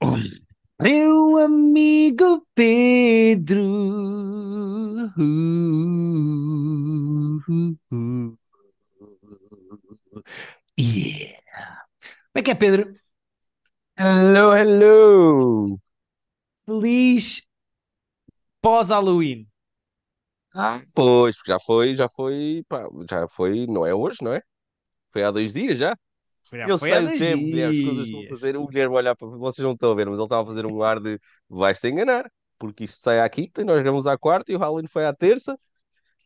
Meu amigo Pedro. Yeah. Como é que é, Pedro? Hello, hello! Feliz pós-Halloween. Ah, pois, já foi, já foi, pá, já foi, não é hoje, não é? Foi há dois dias já. Já Eu sei o tempo, Guilherme, as coisas estão a fazer. O Guilherme olhar para vocês não estão a ver, mas ele estava a fazer um ar de vais-te enganar, porque isto sai à quinta e nós gravamos à quarta e o Halloween foi à terça.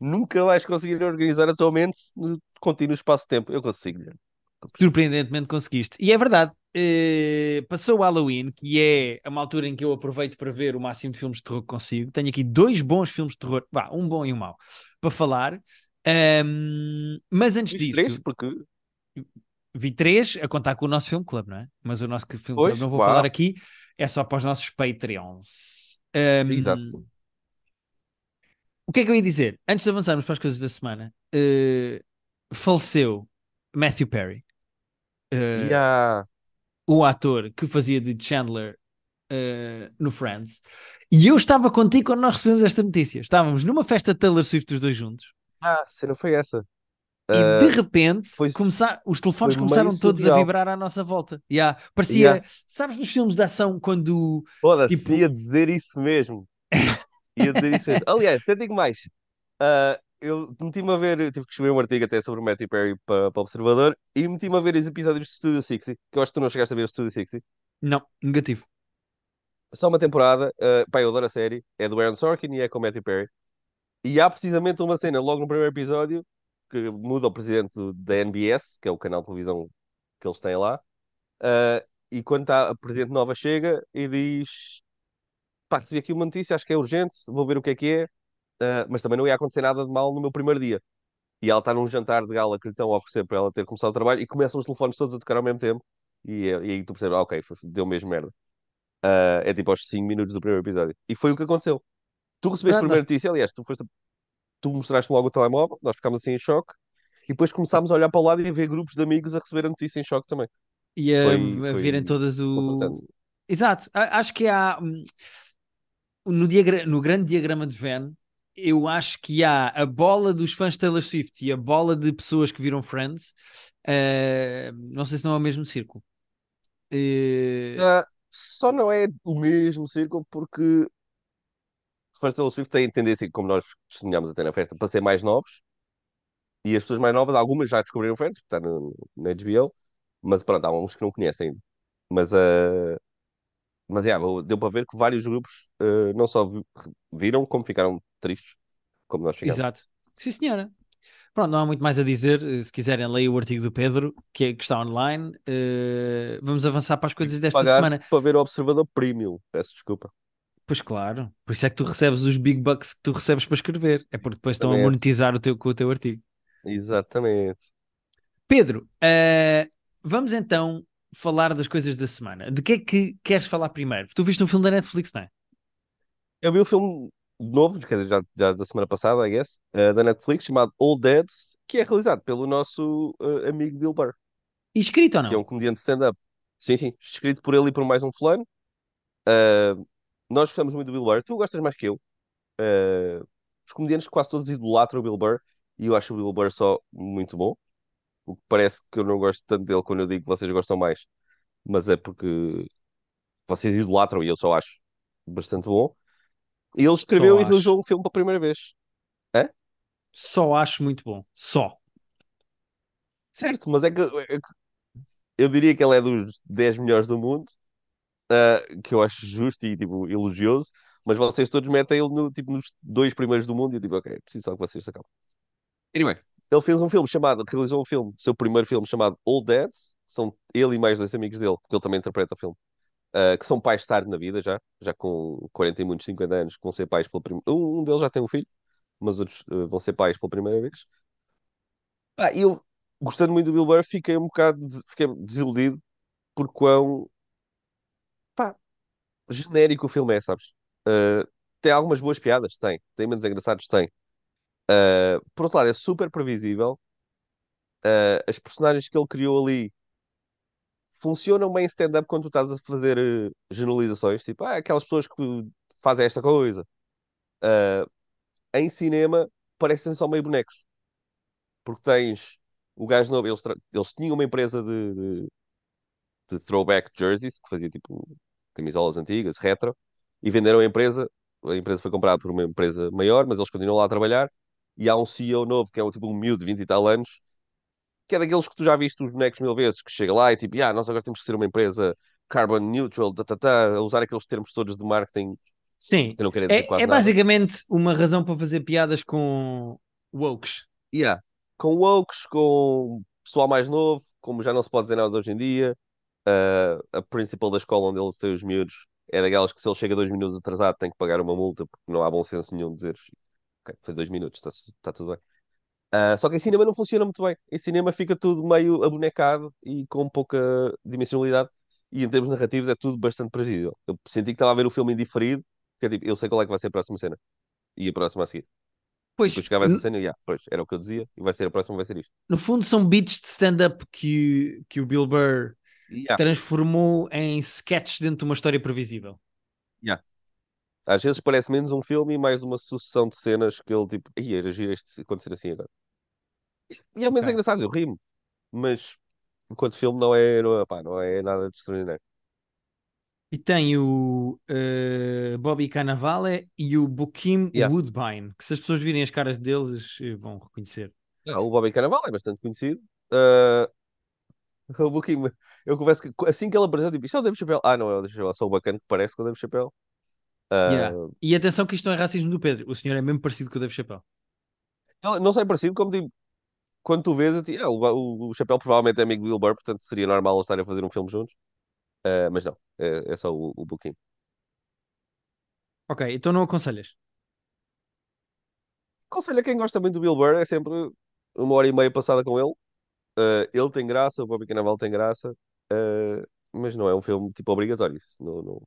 Nunca vais conseguir organizar a tua mente no contínuo espaço-tempo. Eu consigo, Guilherme. Surpreendentemente conseguiste. E é verdade. eh, passou o Halloween, que é uma altura em que eu aproveito para ver o máximo de filmes de terror que consigo. Tenho aqui dois bons filmes de terror, vá, um bom e um mau, para falar. Ahm, mas antes Fiz três, disso, porque vi três a contar com o nosso filme club, não é? Mas o nosso filme club não vou falar aqui, é só para os nossos Patreons. Ahm, exato. o que é que eu ia dizer? Antes de avançarmos para as coisas da semana, eh, faleceu Matthew Perry, E eh, há. o ator que fazia de Chandler eh, no Friends. E eu estava contigo quando nós recebemos esta notícia. Estávamos numa festa de Taylor Swift os dois juntos. Ah, a cena foi essa. E de Ah, repente foi, começar, os telefones começaram todos a surreal. vibrar à nossa volta. Yeah. Yeah. Parecia, sabes, nos filmes de ação, quando Foda-se, tipo, ia dizer isso mesmo. Ia dizer isso mesmo. Aliás, até digo mais. Ah, eu meti-me a ver, tive que escrever um artigo até sobre o Matthew Perry para o Observador e meti-me a ver os episódios de Studio 60, que eu acho que tu não chegaste a ver o Studio 60. não, negativo. Só uma temporada, uh, pá, eu adoro a série, é do Aaron Sorkin e é com o Matthew Perry. E há precisamente uma cena logo no primeiro episódio que muda o presidente da NBS, que é o canal de televisão que eles têm lá. ah, e quando tá, a presidente nova chega e diz: pá, recebi aqui uma notícia, acho que é urgente, vou ver o que é que é. Uh, mas também não ia acontecer nada de mal no meu primeiro dia. E ela está num jantar de gala que lhe estão a oferecer para ela ter começado o trabalho e começam os telefones todos a tocar ao mesmo tempo. E, e aí tu percebes, ah, ok, deu mesmo merda. Uh, é tipo aos 5 minutos do primeiro episódio. E foi o que aconteceu. Tu recebeste a Ah, primeira nós- notícia, aliás, tu, foste, tu mostraste logo o telemóvel, nós ficámos assim em choque. E depois começámos a olhar para o lado e a ver grupos de amigos a receber a notícia em choque também. e a, Foi, a virem foi todas o. Exato, acho que há hum, no, diagra- no grande diagrama de Venn. Eu acho que há a bola dos fãs de Taylor Swift e a bola de pessoas que viram Friends. eh, não sei se não é o mesmo círculo. Eh, Ah, só não é o mesmo círculo porque fãs de Taylor Swift têm tendência, como nós testemunhámos até na festa, para ser mais novos. E as pessoas mais novas, algumas já descobriram Friends, está na HBO, mas pronto, há uns que não conhecem ainda. Mas, uh, mas yeah, deu para ver que vários grupos uh, não só vi- viram, como ficaram tristes, como nós ficamos. exato. Sim, senhora. Pronto, não há muito mais a dizer. Se quiserem, leia o artigo do Pedro, que, é- que está online. Eh, vamos avançar para as coisas desta semana. para ver o Observador Premium, peço desculpa. Pois claro, por isso é que tu recebes os big bucks que tu recebes para escrever. É porque depois estão a monetizar o teu, com o teu artigo. Exatamente. Pedro, eh, vamos então falar das coisas da semana. De que é que queres falar primeiro? Tu viste um filme da Netflix, não é? Eu vi um filme novo, quer dizer, já, já da semana passada, I guess, uh, da Netflix, chamado Old Dads, que é realizado pelo nosso uh, amigo Bill Burr, E escrito ou que é não? um comediante stand-up. Sim, sim, escrito por ele e por mais um fulano. Uh, nós gostamos muito do Bill Burr. Tu gostas mais que eu. Uh, os comediantes quase todos idolatram o Bill Burr e eu acho o Bill Burr só muito bom. O que parece que eu não gosto tanto dele quando eu digo que vocês gostam mais, mas é porque vocês idolatram e eu só acho bastante bom. E ele escreveu Só e realizou um filme pela primeira vez. É? Só acho muito bom. Só. Certo, mas é que, é que eu diria que ele é dos 10 melhores do mundo, ah, que eu acho justo e tipo, elogioso, mas vocês todos metem ele no, tipo, nos dois primeiros do mundo e eu digo, ok, preciso só que vocês se acalmem. Anyway, ele fez um filme chamado, realizou um filme, seu primeiro filme chamado Old Dads, são ele e mais dois amigos dele, porque ele também interpreta o filme, ah, que são pais tarde na vida já, já com 40 e muitos 50 anos, que vão ser pais pela primeira um, um deles já tem um filho, mas outros ah, vão ser pais pela primeira vez. Ah, eu, gostando muito do Bill Burr, fiquei um bocado, de- fiquei desiludido por quão, genérico o filme é, sabes? Ah, tem algumas boas piadas? Tem. Tem menos engraçados? Tem. Ah, por outro lado, é super previsível. Ah, as personagens que ele criou ali funcionam bem stand-up quando tu estás a fazer generalizações, tipo, ah, aquelas pessoas que fazem esta coisa. Ah, em cinema, parecem só meio bonecos. Porque tens o gajo novo, eles, eles tinham uma empresa de, de, de throwback jerseys, que fazia tipo camisolas antigas, retro, e venderam a empresa. A empresa foi comprada por uma empresa maior, mas eles continuam lá a trabalhar. E há um CEO novo, que é um, tipo um miúdo de 20 e tal anos, que é daqueles que tu já viste os bonecos mil vezes, que chega lá e tipo, ah, nós agora temos que ser uma empresa carbon neutral, tá, tá, tá, a usar aqueles termos todos de marketing Sim, é, é basicamente uma razão para fazer piadas com wokes. Yeah. Com wokes, com pessoal mais novo, como já não se pode dizer nada hoje em dia, uh, a principal da escola onde eles têm os miúdos é daquelas que se ele chega dois minutos atrasado tem que pagar uma multa porque não há bom senso nenhum de dizer ok, foi dois minutos, está tá tudo bem. Uh, só que em cinema não funciona muito bem. Em cinema fica tudo meio abonecado e com pouca dimensionalidade. E em termos narrativos é tudo bastante previsível. Eu senti que estava a ver o filme indiferido, que é tipo, eu sei qual é que vai ser a próxima cena. E a próxima a seguir. Pois, depois chegava essa cena e, yeah, pois, era o que eu dizia, e vai ser a próxima, vai ser isto. no fundo são beats de stand-up que, que o Bill Burr Yeah, transformou em sketches dentro de uma história previsível. yeah. Às vezes parece menos um filme e mais uma sucessão de cenas que ele tipo, ia era giro isto acontecer assim agora. E ao menos é Ok. engraçado, eu rimo, mas enquanto filme não é, não é, pá, não é nada de extraordinário. E tem o eh, Bobby Cannavale e o Bokeem Yeah. Woodbine, que se as pessoas virem as caras deles eh, vão reconhecer. Ah, o Bobby Cannavale é bastante conhecido. Ah, o Booking, eu confesso que assim que ele apareceu, tipo, isto é o Dave Chappelle. Ah, não é o Dave Chappelle, é só o bacana que parece com o Dave Chappelle. Ah, Yeah. E atenção que isto não é racismo do Pedro, o senhor é mesmo parecido com o Dave Chappelle. não, não sei parecido, como tipo, quando tu vês, digo, ah, o, o, Chappelle provavelmente é amigo do Will Burr, portanto seria normal eles estarem a fazer um filme juntos. Ah, mas não, é, é só o, o Booking. Ok, então não aconselhas. Aconselho a quem gosta muito do Bill Burr, é sempre uma hora e meia passada com ele. Ah, ele tem graça, o Bobby Cannavale tem graça, ah, mas não é um filme tipo obrigatório. Não, não,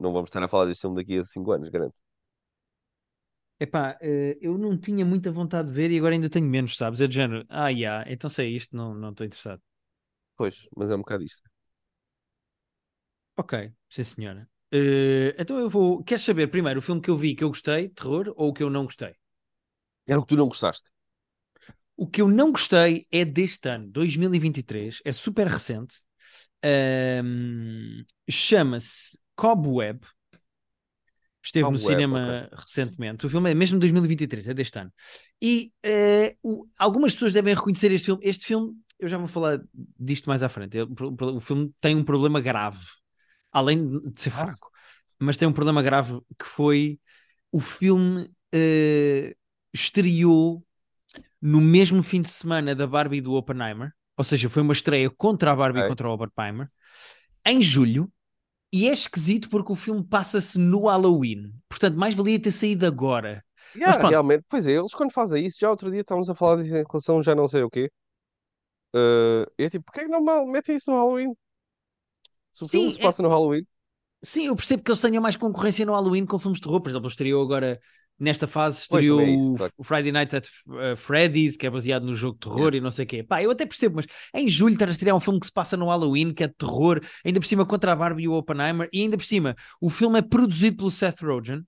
não vamos estar a falar deste filme daqui a 5 anos, garanto. Epá, eh, eu não tinha muita vontade de ver e agora ainda tenho menos, sabes? É do género, ah, yeah, então sei isto, não não estou interessado. Pois, mas é um bocado isto. Ok, sim senhora. Então eu vou. Queres saber primeiro o filme que eu vi que eu gostei, terror, ou o que eu não gostei? Era o que tu não gostaste. O que eu não gostei é deste ano, 2023, é super recente. Ahm, Chama-se Cobweb. Esteve no Cobweb, cinema recentemente. O filme é mesmo de 2023, é deste ano. E eh, o- algumas pessoas devem reconhecer este filme. Este filme, eu já vou falar disto mais à frente. Ele- O, filme tem um problema grave, além de ser Ah. fraco, mas tem um problema grave que foi o filme eh, estreou no mesmo fim de semana da Barbie e do Oppenheimer, ou seja, foi uma estreia contra a Barbie e contra o Oppenheimer, em julho, e é esquisito porque o filme passa-se no Halloween, portanto, mais valia ter saído agora. Yeah, realmente, pois é, eles quando fazem isso, já outro dia estávamos a falar disso em relação já não sei o quê. Uh, e é tipo, porquê que não metem isso no Halloween? Se o filme Sim, se é- passa no Halloween. sim, eu percebo que eles tenham mais concorrência no Halloween com filmes de terror, por exemplo, estreou agora. Nesta fase Pois, estreou é isso, o Friday Night at uh, Freddy's, que é baseado no jogo de terror e não sei o quê. Pá, eu até percebo, mas em julho estar a estrear um filme que se passa no Halloween, que é de terror, ainda por cima contra a Barbie e o Oppenheimer, e ainda por cima o filme é produzido pelo Seth Rogen,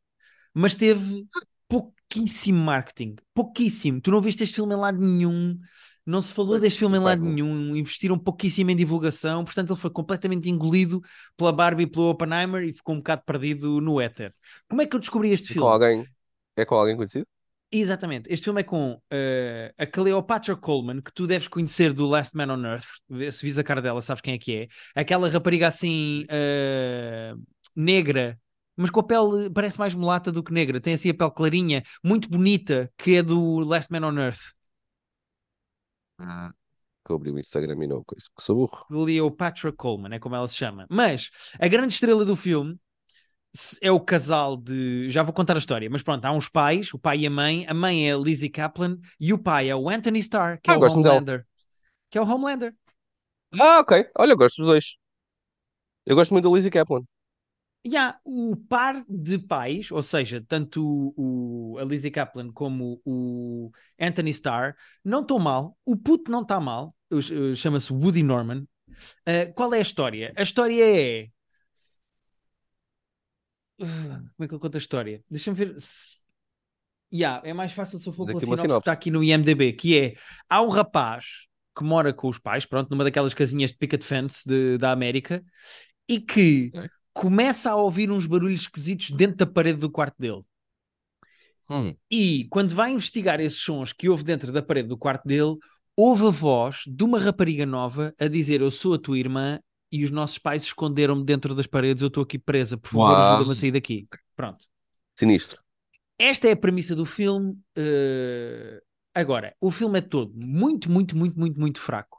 mas teve pouquíssimo marketing, pouquíssimo. Tu não viste este filme em lado nenhum, não se falou deste filme em lado nenhum, investiram pouquíssimo em divulgação, portanto ele foi completamente engolido pela Barbie e pelo Oppenheimer e ficou um bocado perdido no éter. Como é que eu descobri este É com filme? alguém, é com alguém conhecido? Exatamente. Este filme é com eh, a Cleopatra Coleman, que tu deves conhecer do Last Man on Earth. Se vis a cara dela, sabes quem é que é. Aquela rapariga assim eh, negra, mas com a pele parece mais mulata do que negra. Tem assim a pele clarinha, muito bonita, que é do Last Man on Earth. Que eu abri o Instagram e não coisa, porque sou burro. Cleopatra Coleman, é como ela se chama. Mas a grande estrela do filme é o casal de. Já vou contar a história, mas pronto, há uns pais, o pai e a mãe. A mãe é a Lizzie Kaplan e o pai é o Anthony Starr, que Ah, é o. Homelander. Que é o Homelander. Ah, ok. Olha, eu gosto dos dois. Eu gosto muito da Lizzie Kaplan. E há o par de pais, ou seja, tanto o, o- a Lizzie Kaplan como o Anthony Starr, não estão mal. O puto não está mal. Chama-se Woody Norman. Uh, qual é a história? A história é. Como é que eu conto a história? Deixa-me ver. Yeah, é mais fácil se eu for pela sinopse, sinopse que está aqui no IMDB, que é há um rapaz que mora com os pais, pronto, numa daquelas casinhas de picket fence de, da América, e que é. começa a ouvir uns barulhos esquisitos dentro da parede do quarto dele. Hum. E quando vai investigar esses sons que houve dentro da parede do quarto dele, ouve a voz de uma rapariga nova a dizer: Eu sou a tua irmã e os nossos pais esconderam-me dentro das paredes, eu estou aqui presa, por favor, ajuda-me a sair daqui. Pronto. Sinistro. Esta é a premissa do filme. Uh... Agora, o filme é todo muito, muito, muito, muito, muito fraco.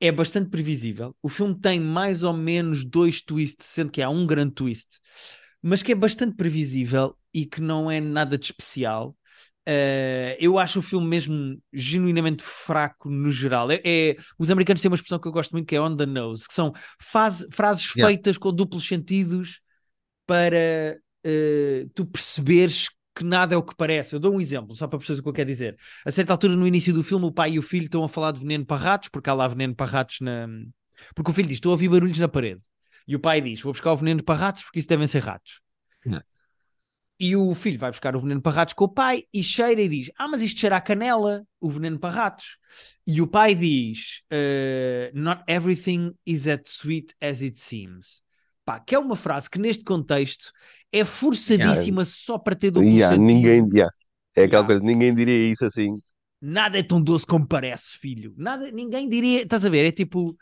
É bastante previsível. O filme tem mais ou menos dois twists, sendo que há um grande twist, mas que é bastante previsível e que não é nada de especial. Uh, eu acho o filme mesmo genuinamente fraco no geral. É, é, os americanos têm uma expressão que eu gosto muito que é on the nose, que são faz, frases yeah. feitas com duplos sentidos para uh, tu perceberes que nada é o que parece. Eu dou um exemplo, só para perceber o que eu quero dizer. A certa altura, no início do filme, o pai e o filho estão a falar de veneno para ratos, porque há lá veneno para ratos na. Porque o filho diz: Estou a ouvir barulhos na parede. E o pai diz: Vou buscar o veneno para ratos, porque isso devem ser ratos. Yeah. E o filho vai buscar o veneno para ratos com o pai e cheira e diz: Ah, mas isto cheira a canela, o veneno para ratos. E o pai diz: uh, Not everything is as sweet as it seems. Pá, que é uma frase que neste contexto é forçadíssima yeah. só para ter duplo yeah, sentido. Ninguém, yeah. É aquela coisa, ninguém diria isso assim. Nada é tão doce como parece, filho. Nada, ninguém diria, estás a ver? É tipo.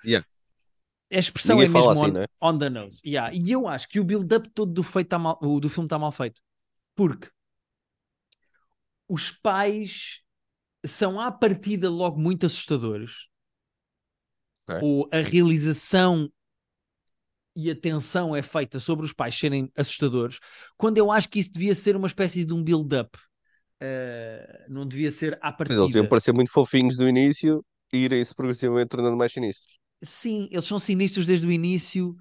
A expressão ninguém é mesmo assim, on, é? on, the nose. E eu acho que o build-up todo do, feito tá mal, do filme está mal feito. Porque os pais são à partida logo muito assustadores. Okay. Ou a realização e a tensão é feita sobre os pais serem assustadores, quando eu acho que isso devia ser uma espécie de um build-up. Uh, não devia ser à partida. Mas eles iam parecer muito fofinhos do início e irem-se progressivamente tornando mais sinistros. Sim, eles são sinistros desde o início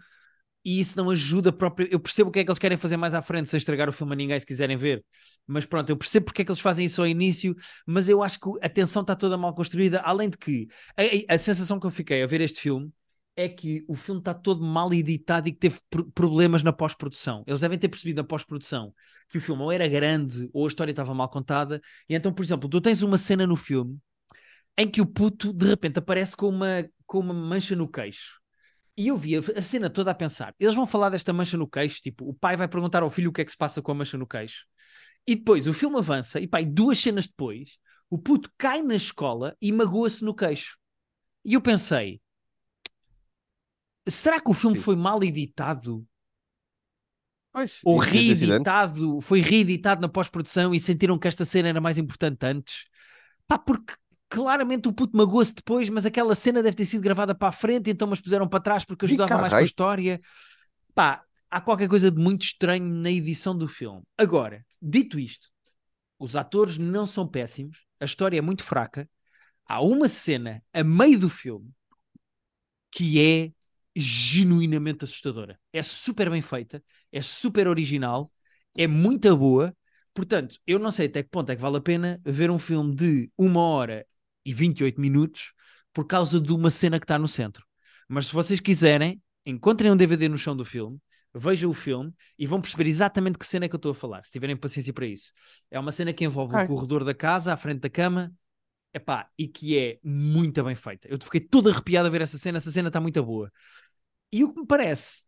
e isso não ajuda próprio. Eu percebo o que é que eles querem fazer mais à frente, sem estragar o filme a ninguém se quiserem ver. Mas pronto, eu percebo porque é que eles fazem isso ao início, mas eu acho que a tensão está toda mal construída. Além de que a, a, sensação que eu fiquei a ver este filme é que o filme está todo mal editado e que teve pr problemas na pós-produção. Eles devem ter percebido na pós-produção que o filme ou era grande ou a história estava mal contada. E então, por exemplo, tu tens uma cena no filme em que o puto de repente aparece com uma, com uma mancha no queixo e eu vi a cena toda a pensar: eles vão falar desta mancha no queixo, tipo, o pai vai perguntar ao filho o que é que se passa com a mancha no queixo. E depois o filme avança, e pai, duas cenas depois, o puto cai na escola e magoa-se no queixo. E eu pensei: será que o filme foi mal editado? Pois, Ou reeditado, foi reeditado na pós-produção e sentiram que esta cena era mais importante antes? Pá, porque claramente o puto magoou-se depois, mas aquela cena deve ter sido gravada para a frente, então mas puseram para trás porque ajudava mais com a história. Pá, há qualquer coisa de muito estranho na edição do filme. Agora, dito isto, os atores não são péssimos, a história é muito fraca. Há uma cena a meio do filme que é genuinamente assustadora. É super bem feita, é super original, é muito boa. Portanto, eu não sei até que ponto é que vale a pena ver um filme de uma hora e 28 minutos por causa de uma cena que está no centro. Mas se vocês quiserem, encontrem um DVD no chão do filme, vejam o filme e vão perceber exatamente que cena é que eu estou a falar, se tiverem paciência para isso. É uma cena que envolve Ai. o corredor da casa, à frente da cama, epá, e que é muito bem feita. Eu fiquei todo arrepiado a ver essa cena, essa cena está muito boa. E o que me parece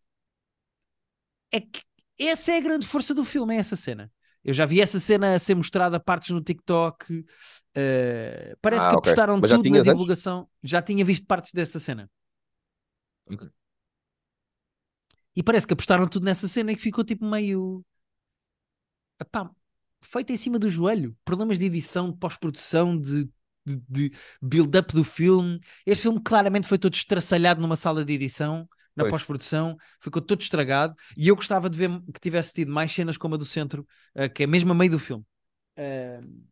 é que essa é a grande força do filme, é essa cena. Eu já vi essa cena a ser mostrada a partes no TikTok. Uh, parece ah, que okay. apostaram tudo na divulgação. Antes? Já tinha visto partes dessa cena. Okay. E parece que apostaram tudo nessa cena e que ficou tipo meio. Epá, feita em cima do joelho. Problemas de edição, de pós-produção, de, de, de build-up do filme. Este filme claramente foi todo estraçalhado numa sala de edição na pós-produção, ficou todo estragado. E eu gostava de ver que tivesse tido mais cenas como a do centro, uh, que é mesmo a meio do filme. Uh,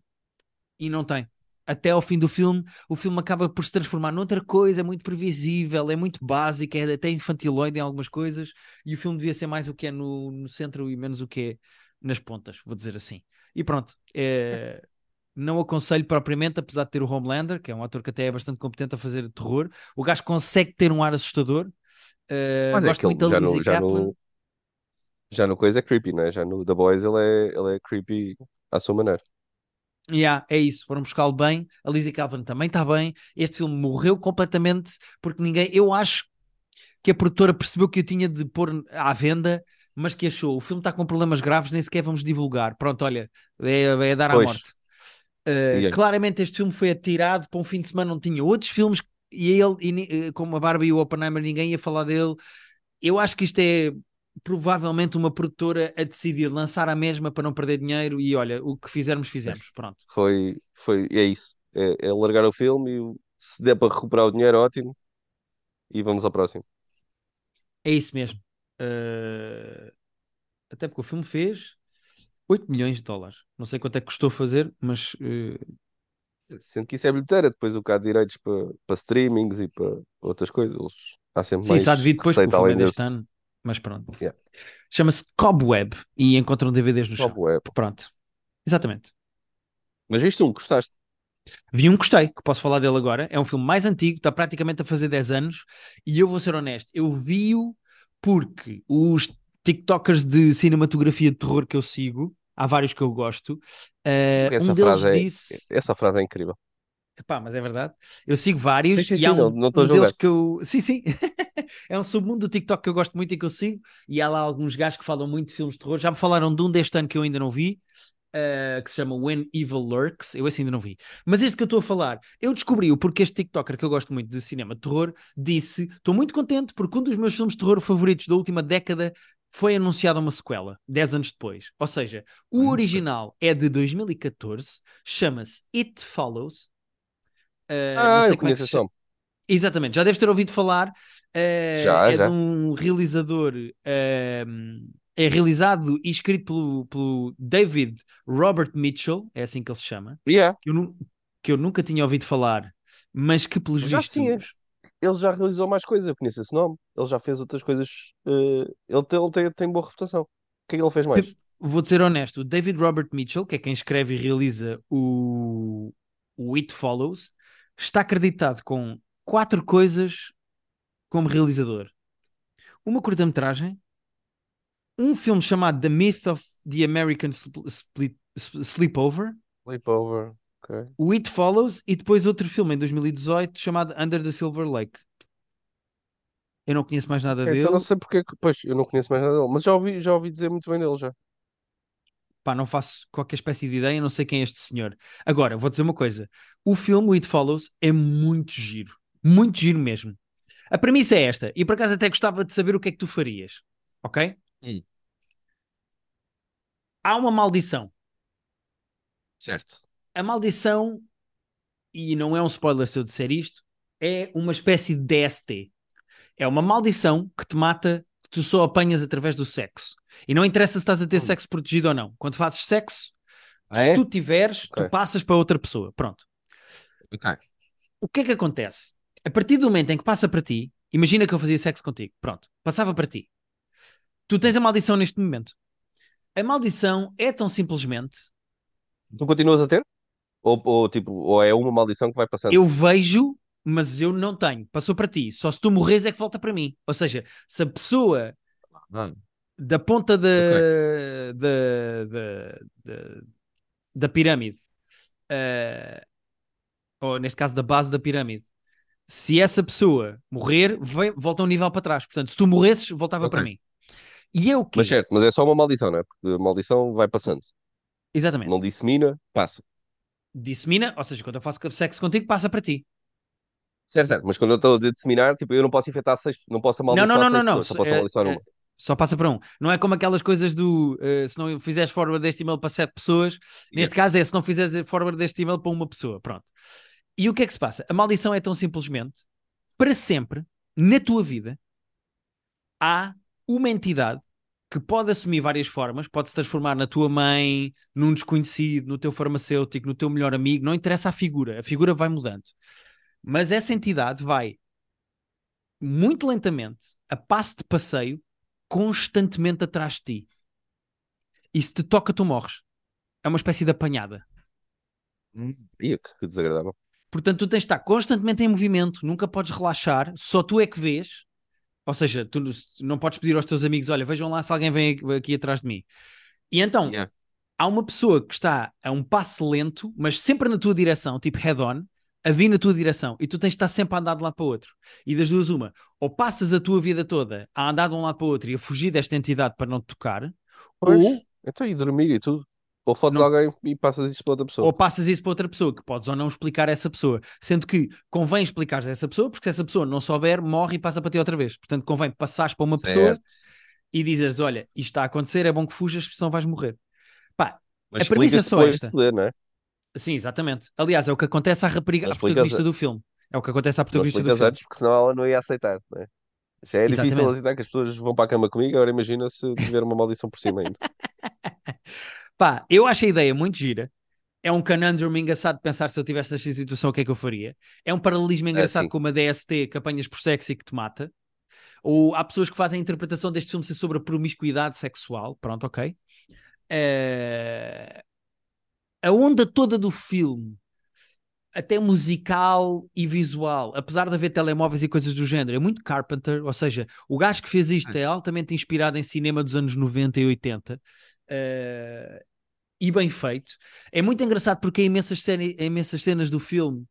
e não tem. Até ao fim do filme, o filme acaba por se transformar noutra coisa, é muito previsível, é muito básica, é até infantiloide em algumas coisas, e o filme devia ser mais o que é no, no centro e menos o que é nas pontas, vou dizer assim. E pronto, é, não aconselho propriamente, apesar de ter o Homelander, que é um ator que até é bastante competente a fazer terror. O gajo consegue ter um ar assustador. Uh, Mas é gosto que ele muito da já no, já Kaplan. no, já no coisa é creepy, né? Já no The Boys ele é, ele é creepy à sua maneira. Yeah, é isso, foram buscá-lo bem. A Lizzie Kaplan também está bem. Este filme morreu completamente porque ninguém. Eu acho que a produtora percebeu que eu tinha de pôr à venda, mas que achou o filme está com problemas graves, nem sequer vamos divulgar. Pronto, olha, é, é dar à Pois. morte. Uh, claramente este filme foi atirado para um fim de semana, não tinha outros filmes e ele, e eh, como a Barbie e o Oppenheimer, ninguém ia falar dele. Eu acho que isto é provavelmente uma produtora a decidir lançar a mesma para não perder dinheiro e olha, o que fizermos, fizemos. Pronto. Foi, foi, é isso. É, é largar o filme e se der para recuperar o dinheiro, ótimo. E vamos ao próximo. É isso mesmo. Uh, Até porque o filme fez 8 milhões de dólares. Não sei quanto é que custou fazer, mas uh, Sendo que isso é bilheteira, depois o que há de direitos para, para streamings e para outras coisas. Há sempre sim, mais isso há de vir depois, porque o além deste ano. Mas pronto. Yeah. Chama-se Cobweb e encontram DVDs no chão. Top web. Pronto. Exatamente. Mas viste um, gostaste? Vi um que gostei, que posso falar dele agora. É um filme mais antigo, está praticamente a fazer 10 anos. E eu vou ser honesto, eu vi-o porque os TikTokers de cinematografia de terror que eu sigo, há vários que eu gosto, eh, Essa um deles frase é- disse. Essa frase é incrível. Pá, mas é verdade. Eu sigo vários Sim, sim, e sim, há um, não- não um deles que eu. Sim, sim. é um submundo do TikTok que eu gosto muito e que eu sigo. E há lá alguns gajos que falam muito de filmes de terror. Já me falaram de um deste ano que eu ainda não vi, eh, que se chama When Evil Lurks. Eu esse ainda não vi. Mas este que eu estou a falar, eu descobri-o porque este TikToker que eu gosto muito de cinema de terror disse: Estou muito contente porque um dos meus filmes de terror favoritos da última década foi anunciado uma sequela, 10 anos depois. Ou seja, o original é de 2014, chama-se It Follows. Uh, não Ah, sei eu é que conheço se esse nome. Exatamente, já deves ter ouvido falar. uh, Já, é já. de um realizador. um, é realizado e escrito pelo, pelo David Robert Mitchell, é assim que ele se chama, Yeah. que eu, que eu nunca tinha ouvido falar, mas que pelos Já vistos. é. Ele já realizou mais coisas, eu conheço esse nome. Ele já fez outras coisas. eh, ele tem, ele tem, tem boa reputação. O que é que ele fez mais? Vou ser honesto, o David Robert Mitchell, que é quem escreve e realiza o, o It Follows, está acreditado com quatro coisas como realizador: uma curta-metragem, um filme chamado The Myth of the American Sleepover, Sleepover. Ok. o It Follows e depois outro filme em 2018 chamado Under the Silver Lake. Eu não conheço mais nada Ok, dele. Então não sei porque é que. Pois, eu não conheço mais nada dele. Mas já ouvi, já ouvi dizer muito bem dele já. Pá, não faço qualquer espécie de ideia, não sei quem é este senhor. Agora, vou dizer uma coisa: o filme o It Follows é muito giro, muito giro mesmo. A premissa é esta, e por acaso até gostava de saber o que é que tu farias, ok? Hum. Há uma maldição. Certo. A maldição, e não é um spoiler se eu disser isto, é uma espécie de DST. É uma maldição que te mata, que tu só apanhas através do sexo. E não interessa se estás a ter Hum. sexo protegido ou não. Quando fazes sexo, Ah, se é? tu tiveres, tu Ok. passas para outra pessoa. Pronto. Ok. O que é que acontece? A partir do momento em que passa para ti, imagina que eu fazia sexo contigo. Pronto. Passava para ti. Tu tens a maldição neste momento. A maldição é tão simplesmente Tu continuas a ter? Ou, ou, tipo, ou é uma maldição que vai passando? eu vejo, mas eu não tenho. Passou para ti. Só se tu morres é que volta para mim. Ou seja, se a pessoa Ah, da ponta da, da, da, da, da pirâmide, eh, ou neste caso da base da pirâmide, se essa pessoa morrer, vai- volta um nível para trás. Portanto, se tu morresses, voltava Ok. para mim. E é o quê? Mas certo, mas é só uma maldição, não é? Porque a maldição vai passando. Exatamente. Não dissemina, passa. Dissemina, ou seja, quando eu faço sexo contigo, passa para ti. Certo, certo. Mas quando eu estou a disseminar, tipo, eu não posso infectar seis, não posso Não, amaldiçoar não, não, não, não. pessoas, só posso É- amaldiçoar uma. Só passa para um. Não é como aquelas coisas do eh, se não fizeres forward deste e-mail para sete pessoas. Neste caso é se não fizeres forward deste e-mail para uma pessoa. Pronto. E o que é que se passa? A maldição é tão simplesmente para sempre, na tua vida, há uma entidade que pode assumir várias formas, pode se transformar na tua mãe, num desconhecido, no teu farmacêutico, no teu melhor amigo, não interessa a figura, a figura vai mudando. Mas essa entidade vai muito lentamente, a passo de passeio, constantemente atrás de ti. E se te toca, tu morres. É uma espécie de apanhada. Hum. Que desagradável. Portanto, tu tens de estar constantemente em movimento, nunca podes relaxar, só tu é que vês. Ou seja, tu não podes pedir aos teus amigos: olha, vejam lá se alguém vem aqui atrás de mim. E então, Yeah. há uma pessoa que está a um passo lento, mas sempre na tua direção, tipo head-on, a vir na tua direção, e tu tens de estar sempre a andar de lá para o outro. E das duas, uma, ou passas a tua vida toda a andar de um lado para o outro e a fugir desta entidade para não te tocar, Pois, ou, então e dormir e tudo. Ou fodes Não. alguém e passas isso para outra pessoa. ou passas isso para outra pessoa, que podes ou não explicar a essa pessoa. Sendo que convém explicar a essa pessoa, porque se essa pessoa não souber, morre e passa para ti outra vez. Portanto, convém passares para uma pessoa Certo. e dizeres: olha, isto está a acontecer, é bom que fujas, senão vais morrer. Pá, Mas A premissa é só esta. foder, não é? sim, exatamente. Aliás, é o que acontece à rapariga, à protagonista a- do filme. É o que acontece à protagonista do filme. antes, porque senão ela não ia aceitar, não é? Já é difícil aceitar que as pessoas vão para a cama comigo, agora imagina se tiver uma maldição por cima ainda. Pá, eu acho a ideia muito gira. É um conundrum engraçado de pensar se eu tivesse nesta situação, o que é que eu faria. É um paralelismo engraçado sim. com uma DST que apanhas por sexo e que te mata. Ou há pessoas que fazem a interpretação deste filme ser sobre a promiscuidade sexual. Pronto, ok. Eh, A onda toda do filme, até musical e visual, apesar de haver telemóveis e coisas do género, é muito Carpenter. Ou seja, o gajo que fez isto é altamente inspirado em cinema dos anos 90 e 80. Eh, e bem feito. É muito engraçado porque há imensas, cena- imensas cenas do filme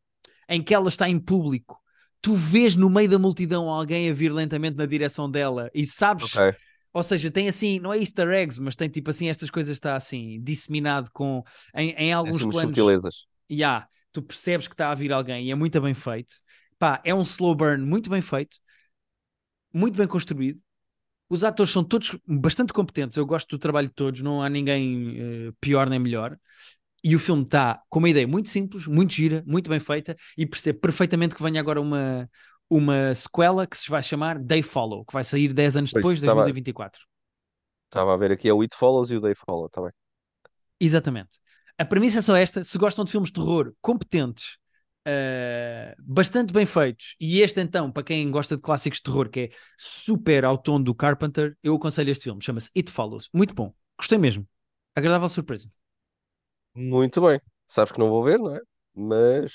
em que ela está em público. Tu vês no meio da multidão alguém a vir lentamente na direção dela e sabes, Ok. ou seja, tem assim, não é easter eggs, mas tem tipo assim, estas coisas está assim, disseminado com, em, em alguns assim umas planos. sutilezas. Ya, tu percebes que está a vir alguém e é muito bem feito. Pá, é um slow burn muito bem feito, muito bem construído. Os atores são todos bastante competentes. Eu gosto do trabalho de todos, não há ninguém eh, pior nem melhor. E o filme está com uma ideia muito simples, muito gira, muito bem feita, e percebo perfeitamente que venha agora uma, uma sequela que se vai chamar Day Follow, que vai sair 10 anos Pois, depois, estava- 2024. Estava a ver aqui, é o It Follows e o They Follow, tá bem. Exatamente. A premissa é só esta: se gostam de filmes de terror competentes, eh, bastante bem feitos, e este então, para quem gosta de clássicos de terror, que é super ao tom do Carpenter, eu aconselho este filme. Chama-se It Follows. Muito bom. Gostei mesmo. Agradável surpresa. Muito bem. Sabes que não vou ver, não é? Mas,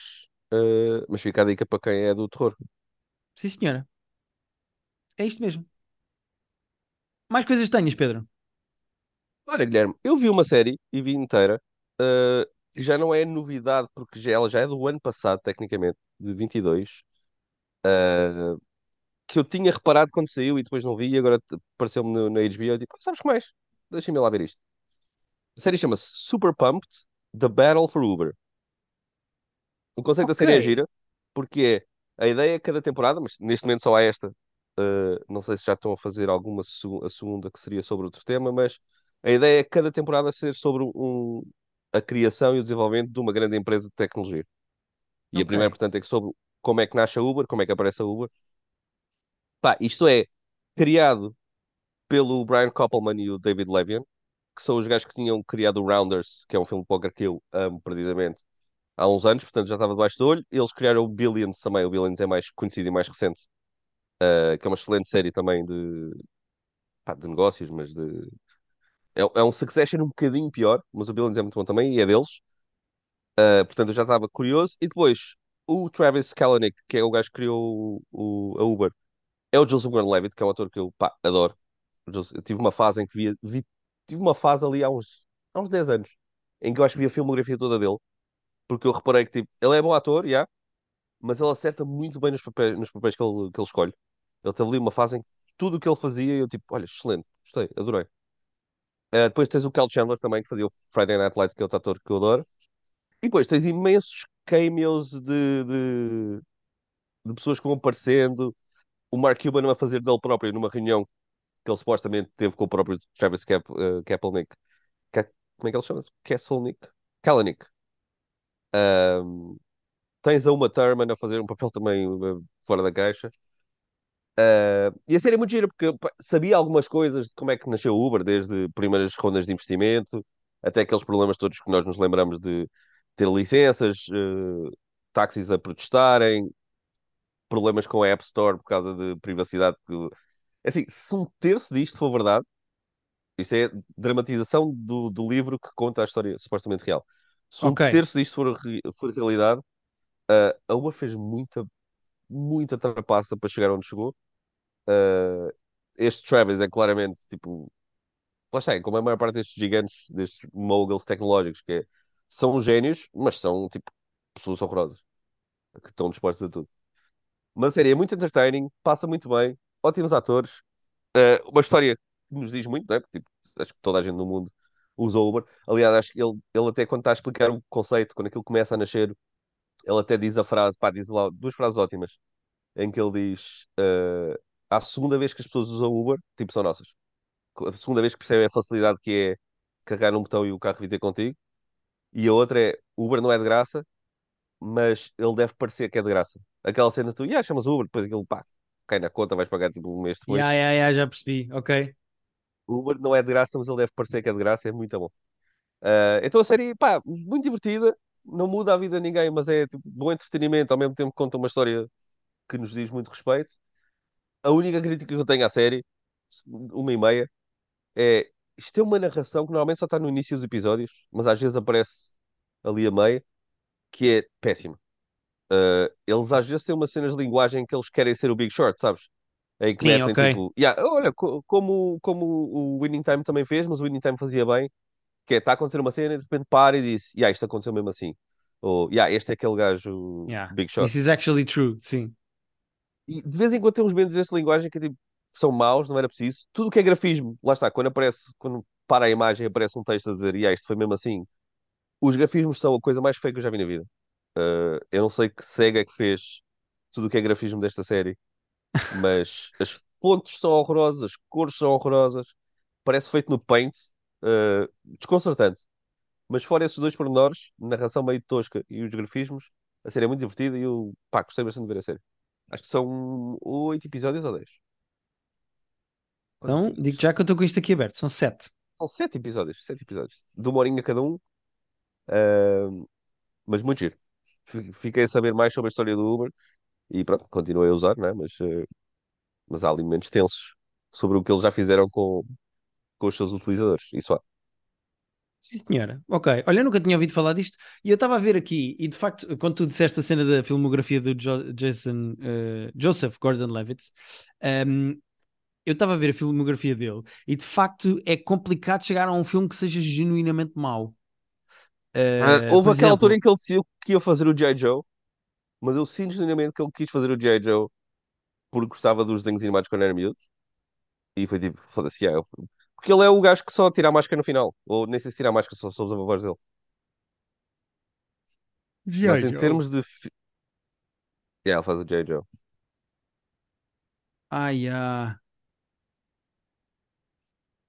eh, mas fica a dica para quem é do terror. Sim, senhora. É isto mesmo. Mais coisas tenhas, Pedro? Olha, Guilherme, eu vi uma série e vi inteira, que já não é novidade, porque já, ela já é do ano passado, tecnicamente, de 22, eh, que eu tinha reparado quando saiu e depois não vi, e agora apareceu-me no- na HBO e tipo, sabes que mais? Deixa-me lá ver isto. A série chama-se Super Pumped, The Battle for Uber. O conceito da série é gira, porque é a ideia é cada temporada, mas neste momento só há esta. Uh, não sei se já estão a fazer alguma a segunda que seria sobre outro tema, mas a ideia é cada temporada ser sobre um, a criação e o desenvolvimento de uma grande empresa de tecnologia. E a Ok. primeira, portanto, é que sobre como é que nasce a Uber, como é que aparece a Uber. Pá, isto é criado pelo Brian Koppelman e o David Levian, que são os gajos que tinham criado o Rounders, que é um filme de póquer que eu amo perdidamente, há uns anos, portanto já estava debaixo do olho. Eles criaram o Billions também, o Billions é mais conhecido e mais recente, eh, que é uma excelente série também de, pá, de negócios, mas de... É, é um Succession um bocadinho pior, mas o Billions é muito bom também e é deles. Eh, portanto eu já estava curioso. E depois, o Travis Kalanick, que é o gajo que criou o, o- a Uber, é o Joseph Gordon-Levitt, que é um ator que eu, pá, adoro. Eu tive uma fase em que via, vi, tive uma fase ali há uns, há uns 10 anos, em que eu acho que vi a filmografia toda dele, porque eu reparei que tipo, ele é bom ator, já, mas ele acerta muito bem nos papéis, nos papéis que ele, que ele escolhe. Ele teve ali uma fase em que tudo o que ele fazia, eu tipo, olha, excelente, gostei, adorei. Eh, depois tens o Cal Chandler também, que fazia o Friday Night Lights, que é outro ator que eu adoro. E depois tens imensos cameos de, de, de pessoas que vão aparecendo. O Mark Cuban a fazer dele próprio numa reunião que ele supostamente teve com o próprio Travis Cap, uh, Kapelnik. Ka- como é que ele chama? Kesselnik? Kalanick. Ahm, tens a Uma Thurman a fazer um papel também uh, fora da caixa. Ah, e a série é muito gira porque sabia algumas coisas de como é que nasceu o Uber, desde primeiras rondas de investimento até aqueles problemas todos que nós nos lembramos de ter licenças, eh, táxis a protestarem, problemas com a App Store por causa de privacidade. que- Assim, se um terço disto for verdade, isto é dramatização do, do livro que conta a história supostamente real. Se um Ok. terço disto for, for realidade, uh, a Uber fez muita, muita trapaça para chegar onde chegou. Uh, este Travis é claramente, tipo, lá está, é como a maior parte destes gigantes, destes moguls tecnológicos, que é, são gênios, mas são, tipo, pessoas horrorosas, que estão dispostas a tudo. Uma série é muito entertaining, passa muito bem, ótimos atores, uh, uma história que nos diz muito, não é? Tipo, acho que toda a gente no mundo usa o Uber. Aliás, acho que ele, ele até quando está a explicar o conceito, quando aquilo começa a nascer, ele até diz a frase, pá, diz lá duas frases ótimas, em que ele diz, uh, a segunda vez que as pessoas usam Uber, tipo, são nossas. A segunda vez que percebem a facilidade que é carregar num botão e o carro vir ter contigo. E a outra é, Uber não é de graça, mas ele deve parecer que é de graça. Aquela cena tu, yeah, chamas Uber, depois aquilo, pá, cai na conta, vais pagar tipo um mês depois. Yeah, yeah, yeah, já percebi. Ok. Uber não é de graça, mas ele deve parecer que é de graça, é muito bom. Ah, então a série, pá, muito divertida, não muda a vida de ninguém, mas é tipo, bom entretenimento, ao mesmo tempo conta uma história que nos diz muito respeito. A única crítica que eu tenho à série, uma e meia, é isto tem uma narração que normalmente só está no início dos episódios, mas às vezes aparece ali a meio, que é péssima. Uh, eles às vezes têm umas cenas de linguagem que eles querem ser o Big Short, sabes? Em que Sim, metem tipo, "Yeah, olha, co- como, como o Winning Time também fez, mas o Winning Time fazia bem, que é, está a acontecer uma cena e de repente para e diz, yeah, isto aconteceu mesmo assim. Ou, yeah, este é aquele gajo Yeah. Big Shot. This is actually true. Sim. E de vez em quando tem uns momentos dessa linguagem que é, tipo, são maus, não era preciso. Tudo que é grafismo, lá está, quando aparece, quando para a imagem e aparece um texto a dizer, yeah, isto foi mesmo assim. Os grafismos são a coisa mais feia que eu já vi na vida. Uh, eu não sei que cega é que fez tudo o que é grafismo desta série, mas as fontes são horrorosas, as cores são horrorosas, parece feito no Paint, uh, desconcertante. Mas fora esses dois pormenores, narração meio tosca e os grafismos, a série é muito divertida e eu, pá, gostei bastante de ver a série. Acho que são oito episódios ou dez. Então, digo episódios? já que eu estou com isto aqui aberto. São sete. São sete episódios, sete episódios. De uma horinha cada um, uh, mas muito giro. Fi- Fiquei a saber mais sobre a história do Uber e pronto, continuei a usar, né? Mas, uh, mas há ali momentos tensos sobre o que eles já fizeram com, com os seus utilizadores. Isso há. Sim, senhora. Ok. Olha, eu nunca tinha ouvido falar disto e eu estava a ver aqui, e de facto, quando tu disseste a cena da filmografia do Jo- Jason, eh, Joseph Gordon-Levitt, ehm, eu estava a ver a filmografia dele e de facto é complicado chegar a um filme que seja genuinamente mau. Ah, Eh, houve aquela altura exemplo, em que ele decidiu que ia fazer o G.I. Joe, mas eu sinto genuinamente que ele quis fazer o G.I. Joe porque gostava dos desenhos animados quando era miúdo. E foi tipo, foda-se, yeah, eu- porque ele é o gajo que só tira a máscara no final. Ou nem sei se tira a máscara, só, usa a voz dele. Mas G.I. em Joe. termos de. fi- Yeah, ele faz o G.I. Joe. Ai, ah.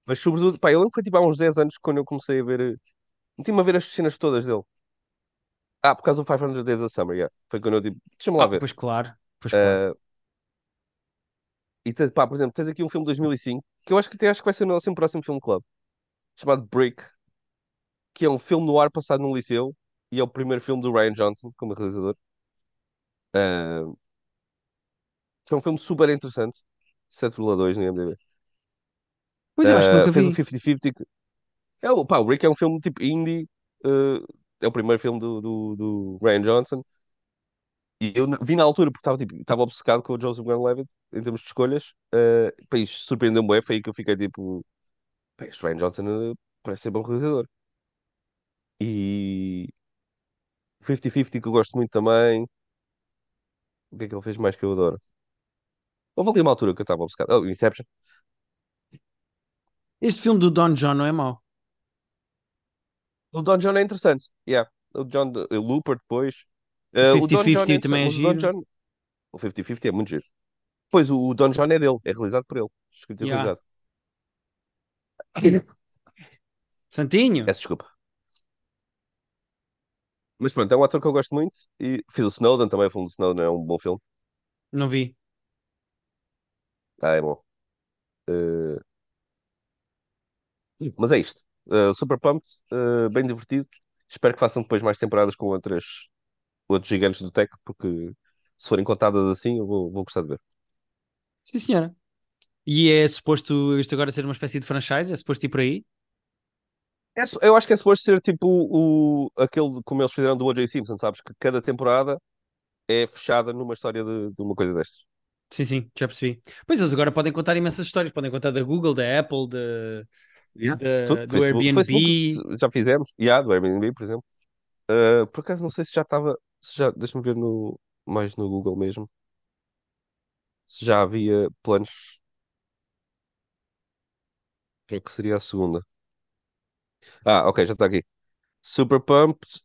Mas sobretudo, pá, eu lembro que foi tipo há uns 10 anos quando eu comecei a ver. eh, Meti-me a ver as cenas todas dele. Ah, por causa do 500 Days of Summer, yeah. Foi quando eu tipo, deixa-me lá Ah, ver. pois claro, pois claro. Ah, e te- pá, por exemplo, tens aqui um filme de 2005 que eu acho que até acho que vai ser o nosso próximo filme club, chamado Brick, que é um filme no ar passado num liceu e é o primeiro filme do Ryan Johnson como realizador. Ah, que é um filme super interessante. 7,2 no IMDb. Pois eu acho que Uh, nunca fez o vi. 50-50. que- É, o, pá, o Rick é um filme tipo indie. uh, é o primeiro filme do, do, do Ryan Johnson. E eu vi na altura porque estava tipo, estava obcecado com o Joseph Gordon-Levitt em termos de escolhas. Uh, pá, isto surpreendeu-me, foi aí que eu fiquei tipo, pá, este Ryan Johnson uh, parece ser bom realizador. E 50-50 que eu gosto muito também. O que é que ele fez mais que eu adoro? Houve ali uma altura que eu estava obcecado. Oh, Inception. Este filme do Don John não é mau. O Don John é interessante. Yeah. O John, o Looper depois. O Uh, o Don John é 50-50 interessante, também é o giro. John O 50-50 é muito giro. Pois, o, o Don John é dele, é realizado por ele. Escrito e Yeah. realizado. Santinho? Peço desculpa. Mas pronto, é um ator que eu gosto muito. E fiz o Snowden também, o filme do Snowden é um bom filme. Não vi. Ah, é bom. Eh, mas é isto. Eh, super pumped, eh, bem divertido. Espero que façam depois mais temporadas com outras, outros gigantes do tech, porque se forem contadas assim, eu vou, vou gostar de ver. Sim, senhora. E é suposto isto agora ser uma espécie de franchise? É suposto ir por aí? É eu acho que é suposto ser tipo o, aquele como eles fizeram do O.J. Simpson, sabes? Que cada temporada é fechada numa história de, de uma coisa destas. Sim, sim, já percebi. Pois eles agora podem contar imensas histórias, podem contar da Google, da Apple, da, Yeah. Tudo. do Facebook, Facebook Airbnb. já fizemos. E há do Airbnb, por exemplo. Uh, por acaso não sei se já estava. Já, deixa-me ver no, mais no Google mesmo. Se já havia planos para o que seria a segunda. Ah, ok, já está aqui. Super Pumped,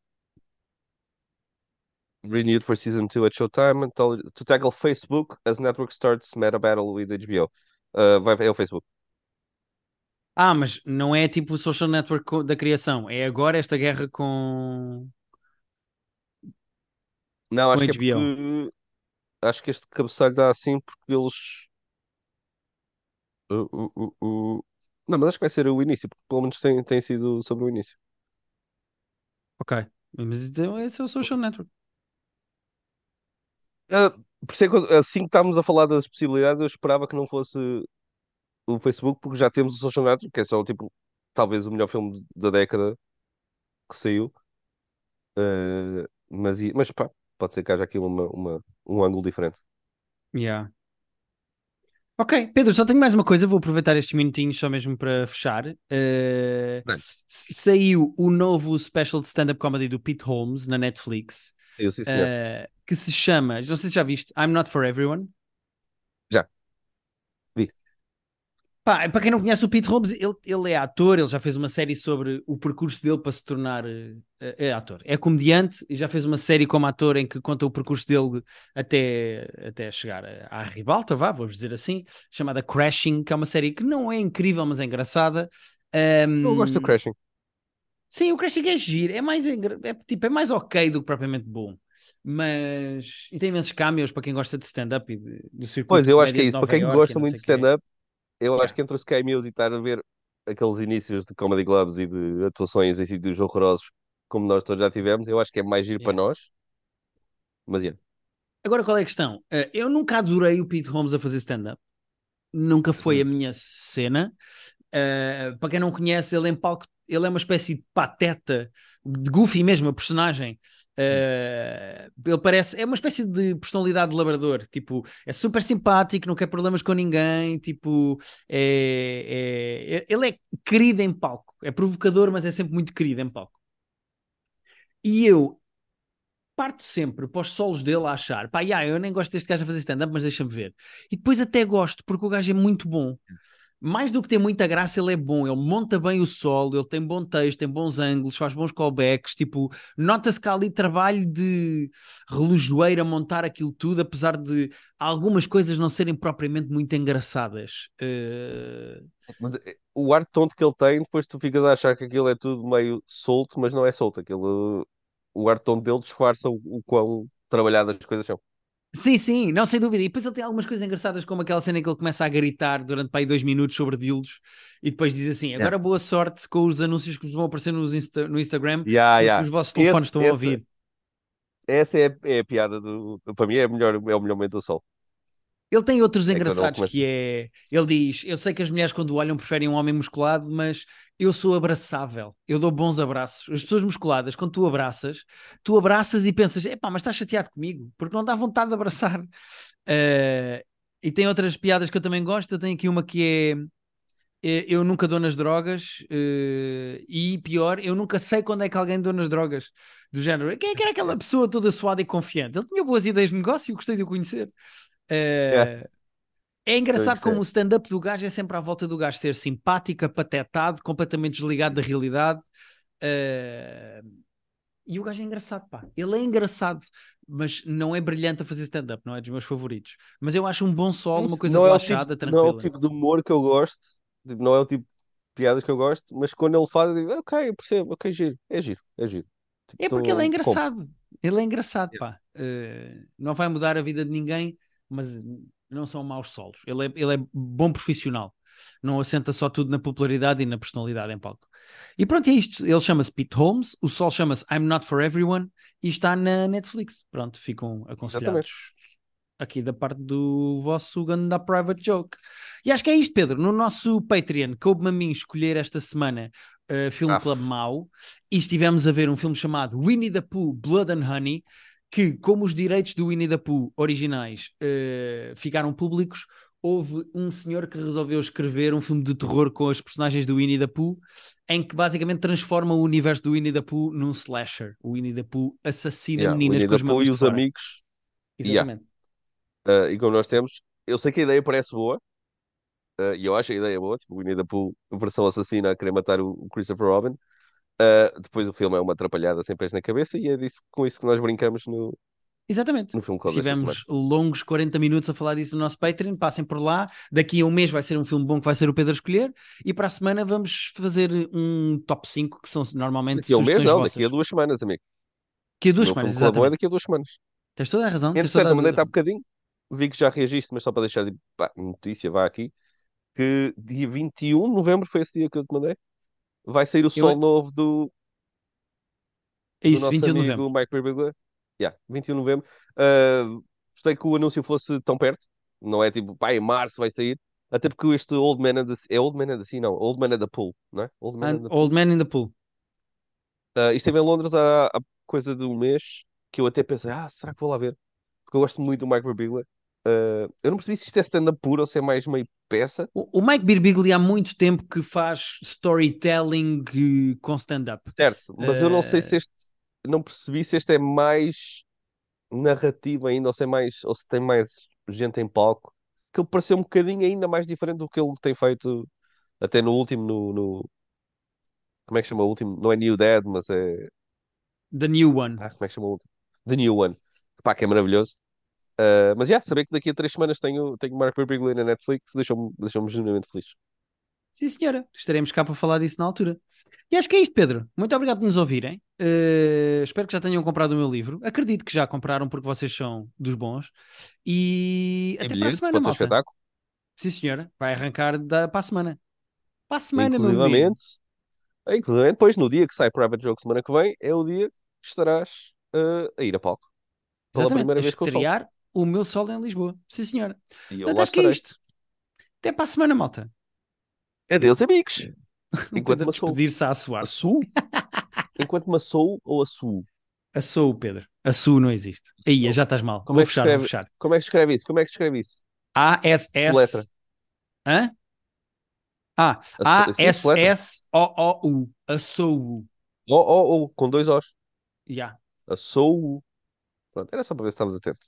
renewed for season 2 at Showtime to tackle Facebook as network starts meta battle with HBO. Uh, vai, é o Facebook. Ah, mas não é tipo o social network da criação, é agora esta guerra com, Não, acho que é porque. Acho que este cabeçalho dá assim porque eles. uh, uh, uh. Não, mas acho que vai ser o início, porque pelo menos tem, tem sido sobre o início. Ok, mas então esse é o social network. Ah, por isso é assim que estávamos a falar das possibilidades, eu esperava que não fosse o Facebook, porque já temos o Social Network, que é só tipo, talvez o melhor filme da década que saiu. Ah, mas, mas pá, pode ser que haja aqui uma, uma- um ângulo diferente. Yeah. Ok, Pedro, só tenho mais uma coisa, vou aproveitar estes minutinhos só mesmo para fechar. Uh, saiu o novo special de stand-up comedy do Pete Holmes na Netflix, Eu sim, uh, que se chama, não sei se já viste, I'm Not For Everyone. Já. Vi. Pá, para quem não conhece o Pete Holmes, ele, ele é ator, ele já fez uma série sobre o percurso dele para se tornar uh, é ator. É comediante e já fez uma série como ator em que conta o percurso dele até, até chegar à ribalta, vá, vamos dizer assim, chamada Crashing, que é uma série que não é incrível, mas é engraçada. Um, Eu gosto do Crashing. Sim, o Crashing é giro, é mais, engra- é, tipo, é mais ok do que propriamente bom. Mas. E tem imensos cameos para quem gosta de stand-up e do circuito Pois, eu acho que é isso. Para quem e gosta muito de stand-up, eu acho que entre os cameos e estar a ver aqueles inícios de comedy clubs e de atuações em sítios horrorosos, como nós todos já tivemos, eu acho que é mais giro para nós. Mas, yeah. Agora, qual é a questão? Uh, eu nunca adorei o Pete Holmes a fazer stand-up. Nunca foi a minha cena. Uh, para quem não conhece, ele em palco, ele é uma espécie de pateta, de goofy mesmo, a personagem. Uh, ele parece, é uma espécie de personalidade de labrador. Tipo, é super simpático, não quer problemas com ninguém. Tipo, é, é- é- ele é querido em palco. É provocador, mas é sempre muito querido em palco. E eu parto sempre para os solos dele a achar, pá, yeah, eu nem gosto deste gajo a fazer stand-up, mas deixa-me ver. E depois até gosto, porque o gajo é muito bom. Mais do que ter muita graça, ele é bom, ele monta bem o solo, ele tem bom texto, tem bons ângulos, faz bons callbacks, tipo, nota-se que há ali trabalho de relojoeiro a montar aquilo tudo, apesar de algumas coisas não serem propriamente muito engraçadas. Eh, o ar tonto que ele tem, depois tu ficas a achar que aquilo é tudo meio solto, mas não é solto. Aquilo, o ar tonto dele disfarça o, o quão trabalhadas as coisas são. Sim, sim, não, sem dúvida. E depois ele tem algumas coisas engraçadas, como aquela cena em que ele começa a gritar durante para aí dois minutos sobre dildos e depois diz assim: agora boa sorte com os anúncios que vos vão aparecer Insta- no Instagram, Yeah, yeah. os vossos telefones Esse- estão a esse- ouvir. Essa é, a- é a piada do. Para mim é, a melhor, é o melhor momento do sol. Ele tem outros É engraçados começa- que é. Ele diz: Eu sei que as mulheres, quando o olham, preferem um homem musculado, mas eu sou abraçável. Eu dou bons abraços. As pessoas musculadas, quando tu abraças, tu abraças e pensas: Epá, mas estás chateado comigo, porque não dá vontade de abraçar. Eh, e tem outras piadas que eu também gosto. Eu tenho aqui uma que é. Eu nunca dou nas drogas eh, e pior, eu nunca sei quando é que alguém dou nas drogas. Do género, quem é que era aquela pessoa toda suada e confiante? Ele tinha boas ideias de negócio e eu gostei de o conhecer. Eh, é engraçado gostei. como o stand-up do gajo é sempre à volta do gajo ser simpático, apatetado, completamente desligado da realidade. Eh, E o gajo é engraçado, pá. Ele é engraçado, mas não é brilhante a fazer stand-up, não é dos meus favoritos. Mas eu acho um bom solo, uma coisa não é relaxada, tipo, não é o tranquila. tipo de humor que eu gosto, tipo, não é o tipo de piadas que eu gosto, mas quando ele faz, eu digo, ok, eu percebo, ok, giro, é giro, é giro. Tipo, É porque ele é tô- engraçado. Ele é engraçado, pá. Eh, não vai mudar a vida de ninguém, mas não são maus solos. Ele é, ele é bom profissional. Não assenta só tudo na popularidade e na personalidade em palco. E pronto, é isto. Ele chama-se Pete Holmes, o sol chama-se I'm Not For Everyone e está na Netflix. Pronto, ficam aconselhados aqui da parte do vosso Ganda Private Joke. E acho que é isto, Pedro. No nosso Patreon, coube-me a mim escolher esta semana uh, Film Ah, Club mau, e estivemos a ver um filme chamado Winnie the Pooh Blood and Honey, que, como os direitos do Winnie the Pooh originais uh, ficaram públicos, houve um senhor que resolveu escrever um filme de terror com as personagens do Winnie the Pooh, em que basicamente transforma o universo do Winnie the Pooh num slasher. O Winnie the Pooh assassina yeah, meninas Winnie com as mãos e os fora. amigos. Exatamente. Uh, e como nós temos, eu sei que a ideia parece boa, uh, e eu acho a ideia boa, tipo, o Winnie the Pooh, versão assassina a querer matar o Christopher Robin. Uh, depois o filme é uma atrapalhada sem pés na cabeça, e é disso, com isso que nós brincamos no, Exatamente. Tivemos longos 40 minutos a falar disso no nosso Patreon. Passem por lá. Daqui a um mês vai ser um filme bom que vai ser o Pedro escolher. E para a semana vamos fazer um top 5 que são normalmente Daqui a um mês, não, vossas. daqui a duas semanas, amigo. Daqui a duas meu semanas, filme é daqui a duas semanas. Tens toda a razão. Entretanto, eu mandei-te há bocadinho, vi que já reagiste, mas só para deixar de pá, notícia, vá aqui, que dia 21 de novembro foi esse dia que eu te mandei. Vai sair o Eu- som novo do, É do isso, nosso 21 de amigo novembro. Mike Birbiglia. Yeah, 21 de novembro. Uh, gostei que o anúncio fosse tão perto, não é tipo, pá, em março vai sair. Até porque este Old Man and the é Old Man and the Sea, não, Old Man and the Pool, não é? Old Man and And the. Old Man in the Pool. Uh, isto esteve em Londres há, há coisa de um mês que eu até pensei, ah, será que vou lá ver? Porque eu gosto muito do Mike Birbiglia. Uh, eu não percebi se isto é stand-up puro ou se é mais meio peça. O, o Mike Birbiglia há muito tempo que faz storytelling eh, com stand-up. Certo, mas eu não sei Eh, se este, não percebi se este é mais narrativo ainda, ou se é mais, ou se tem mais gente em palco, que ele pareceu um bocadinho ainda mais diferente do que ele tem feito até no último, no, no- como é que chama o último? Não é New Dead, mas é, The New One. ah, como é que chama o último? The New One, pá, que é maravilhoso. Ah, mas já, saber que daqui a três semanas tenho, tenho Mark Birbiglia na Netflix deixou-me deixou-me genuinamente feliz. Sim, senhora. Estaremos cá para falar disso na altura. E acho que é isto, Pedro. Muito obrigado por nos ouvirem. Eh, espero que já tenham comprado o meu livro. Acredito que já compraram porque vocês são dos bons. E até para a semana, malta. espetáculo, Sim, senhora. Vai arrancar da... para a semana. Para a semana, meu amigo. inclusivamente, depois no dia que sai Private Joke semana que vem, é o dia que estarás ah, a ir a palco. Pela Exatamente. primeira A vez sol. estrear o meu sol em Lisboa. Sim, senhora. E eu Portanto, acho que é isto. Até para a semana, malta. Adeus, amigos. Enquanto me despedir-se a suar. Assu? Enquanto me assou ou assu? Assou, Pedro. Assu não existe. Aí, já estás mal. Como vou é que fechar, escreve? vou fechar. Como é que escreve isso? Como é que escreve isso? A-S-S. Soletra. Hã? Ah. A-S-S-O-O-U. Assou. Oh, com dois Os. Já. Assou. Pronto, era só para ver se estavas atento.